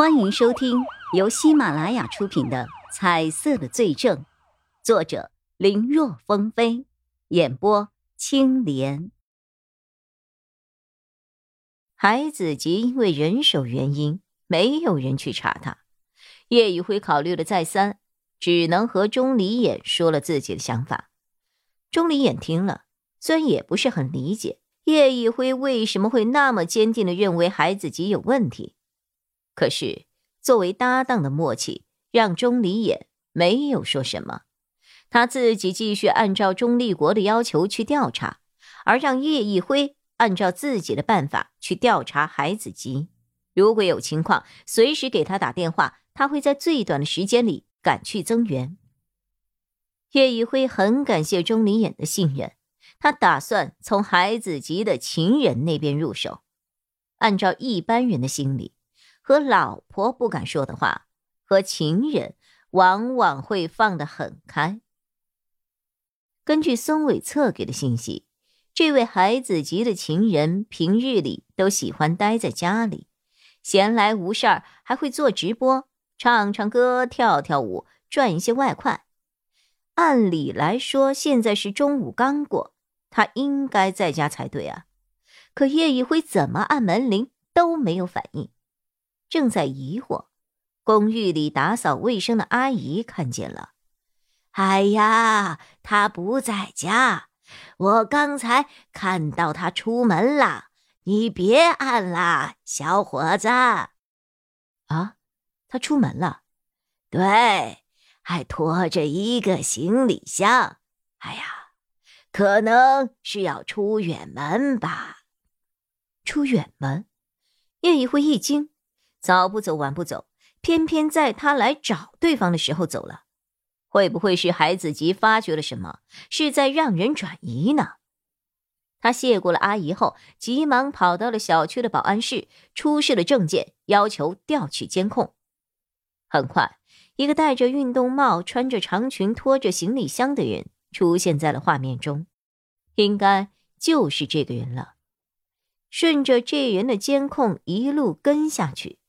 欢迎收听由喜马拉雅出品的《彩色的罪证》，作者林若风飞，演播青莲。海子吉因为人手原因，没有人去查他。叶宇辉考虑了再三，只能和钟离眼说了自己的想法。钟离眼听了，虽然也不是很理解叶宇辉为什么会那么坚定的认为海子吉有问题。可是，作为搭档的默契让钟离眼没有说什么，他自己继续按照钟立国的要求去调查，而让叶一辉按照自己的办法去调查海子吉。如果有情况，随时给他打电话，他会在最短的时间里赶去增援。叶一辉很感谢钟离眼的信任，他打算从海子吉的情人那边入手，按照一般人的心理。和老婆不敢说的话，和情人往往会放得很开。根据孙伟策给的信息，这位孩子吉的情人平日里都喜欢待在家里，闲来无事儿还会做直播，唱唱歌、跳跳舞，赚一些外快。按理来说，现在是中午刚过，他应该在家才对啊。可叶一辉怎么按门铃都没有反应。正在疑惑，公寓里打扫卫生的阿姨看见了。哎呀，他不在家，我刚才看到他出门了。你别按了，小伙子。啊，他出门了？对，还拖着一个行李箱。哎呀，可能是要出远门吧。出远门？叶一辉一惊。早不走，晚不走，偏偏在他来找对方的时候走了，会不会是海子吉发觉了什么，是在让人转移呢？他谢过了阿姨后，急忙跑到了小区的保安室，出示了证件，要求调取监控。很快，一个戴着运动帽、穿着长裙、拖着行李箱的人出现在了画面中，应该就是这个人了。顺着这人的监控一路跟下去。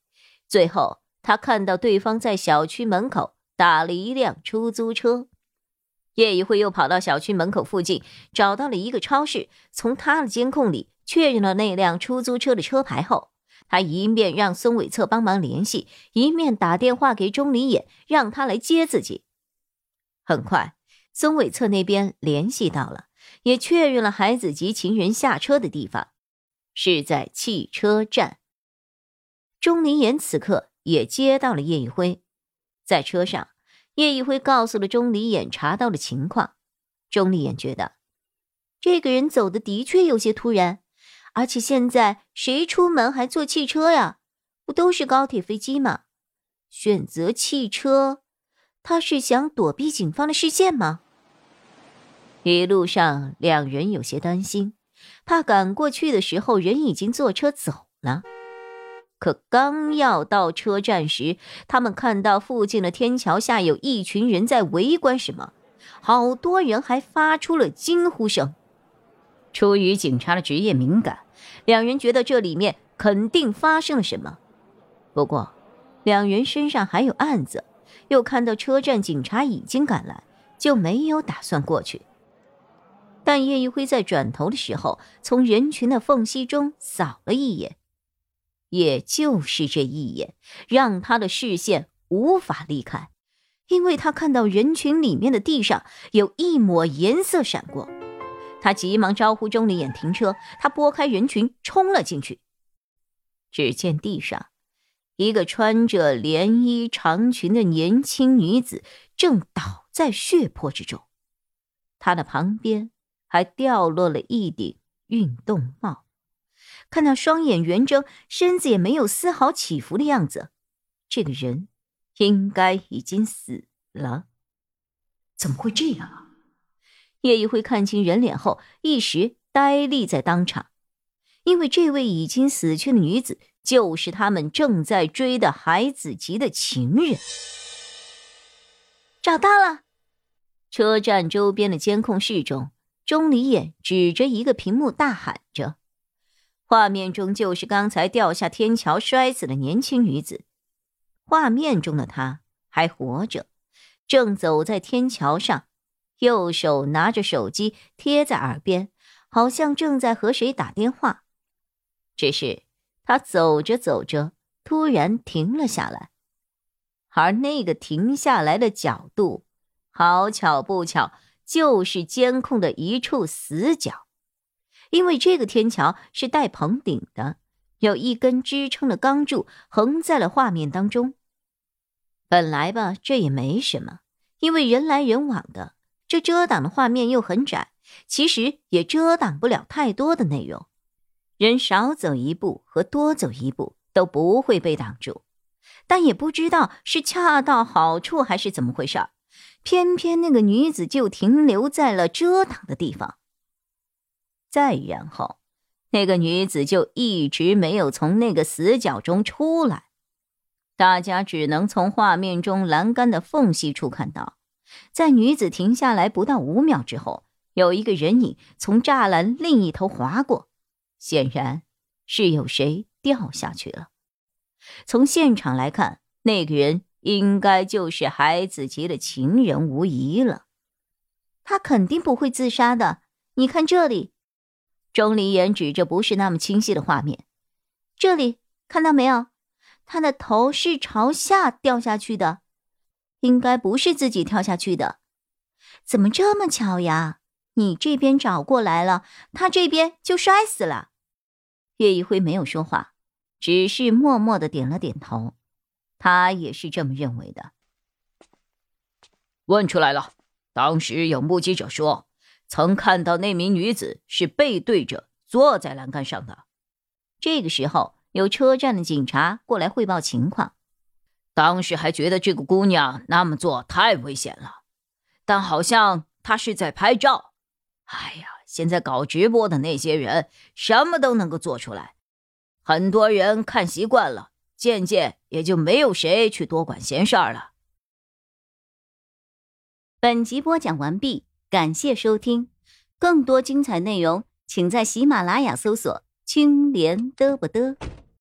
最后，他看到对方在小区门口打了一辆出租车。叶一辉又跑到小区门口附近，找到了一个超市，从他的监控里确认了那辆出租车的车牌后，他一面让孙伟策帮忙联系，一面打电话给钟离眼，让他来接自己。很快，孙伟策那边联系到了，也确认了孩子及情人下车的地方，是在汽车站。钟离言此刻也接到了叶一辉，在车上，叶一辉告诉了钟离眼查到的情况。钟离眼觉得，这个人走的的确有些突然，而且现在谁出门还坐汽车呀？不都是高铁、飞机吗？选择汽车，他是想躲避警方的视线吗？一路上，两人有些担心，怕赶过去的时候人已经坐车走了。可刚要到车站时，他们看到附近的天桥下有一群人在围观什么，好多人还发出了惊呼声。出于警察的职业敏感，两人觉得这里面肯定发生了什么。不过，两人身上还有案子，又看到车站警察已经赶来，就没有打算过去。但叶一辉在转头的时候，从人群的缝隙中扫了一眼。也就是这一眼，让他的视线无法离开，因为他看到人群里面的地上有一抹颜色闪过。他急忙招呼钟离眼停车，他拨开人群冲了进去。只见地上，一个穿着连衣长裙的年轻女子正倒在血泊之中，她的旁边还掉落了一顶运动帽。看那双眼圆睁，身子也没有丝毫起伏的样子，这个人应该已经死了。怎么会这样啊？叶一辉看清人脸后，一时呆立在当场，因为这位已经死去的女子就是他们正在追的海子吉的情人。找到了！车站周边的监控室中，钟离眼指着一个屏幕大喊着。画面中就是刚才掉下天桥摔死的年轻女子，画面中的她还活着，正走在天桥上，右手拿着手机贴在耳边，好像正在和谁打电话。只是他走着走着，突然停了下来，而那个停下来的角度，好巧不巧，就是监控的一处死角。因为这个天桥是带棚顶的，有一根支撑的钢柱横在了画面当中。本来吧，这也没什么，因为人来人往的，这遮挡的画面又很窄，其实也遮挡不了太多的内容。人少走一步和多走一步都不会被挡住，但也不知道是恰到好处还是怎么回事儿偏偏那个女子就停留在了遮挡的地方。再然后，那个女子就一直没有从那个死角中出来，大家只能从画面中栏杆的缝隙处看到，在女子停下来不到五秒之后，有一个人影从栅栏另一头划过，显然是有谁掉下去了。从现场来看，那个人应该就是海子杰的情人无疑了，他肯定不会自杀的。你看这里。钟离言指着不是那么清晰的画面，这里看到没有？他的头是朝下掉下去的，应该不是自己跳下去的。怎么这么巧呀？你这边找过来了，他这边就摔死了。叶一辉没有说话，只是默默的点了点头。他也是这么认为的。问出来了，当时有目击者说。曾看到那名女子是背对着坐在栏杆上的。这个时候，有车站的警察过来汇报情况。当时还觉得这个姑娘那么做太危险了，但好像她是在拍照。哎呀，现在搞直播的那些人什么都能够做出来，很多人看习惯了，渐渐也就没有谁去多管闲事儿了。本集播讲完毕。感谢收听，更多精彩内容，请在喜马拉雅搜索“青莲嘚不嘚”。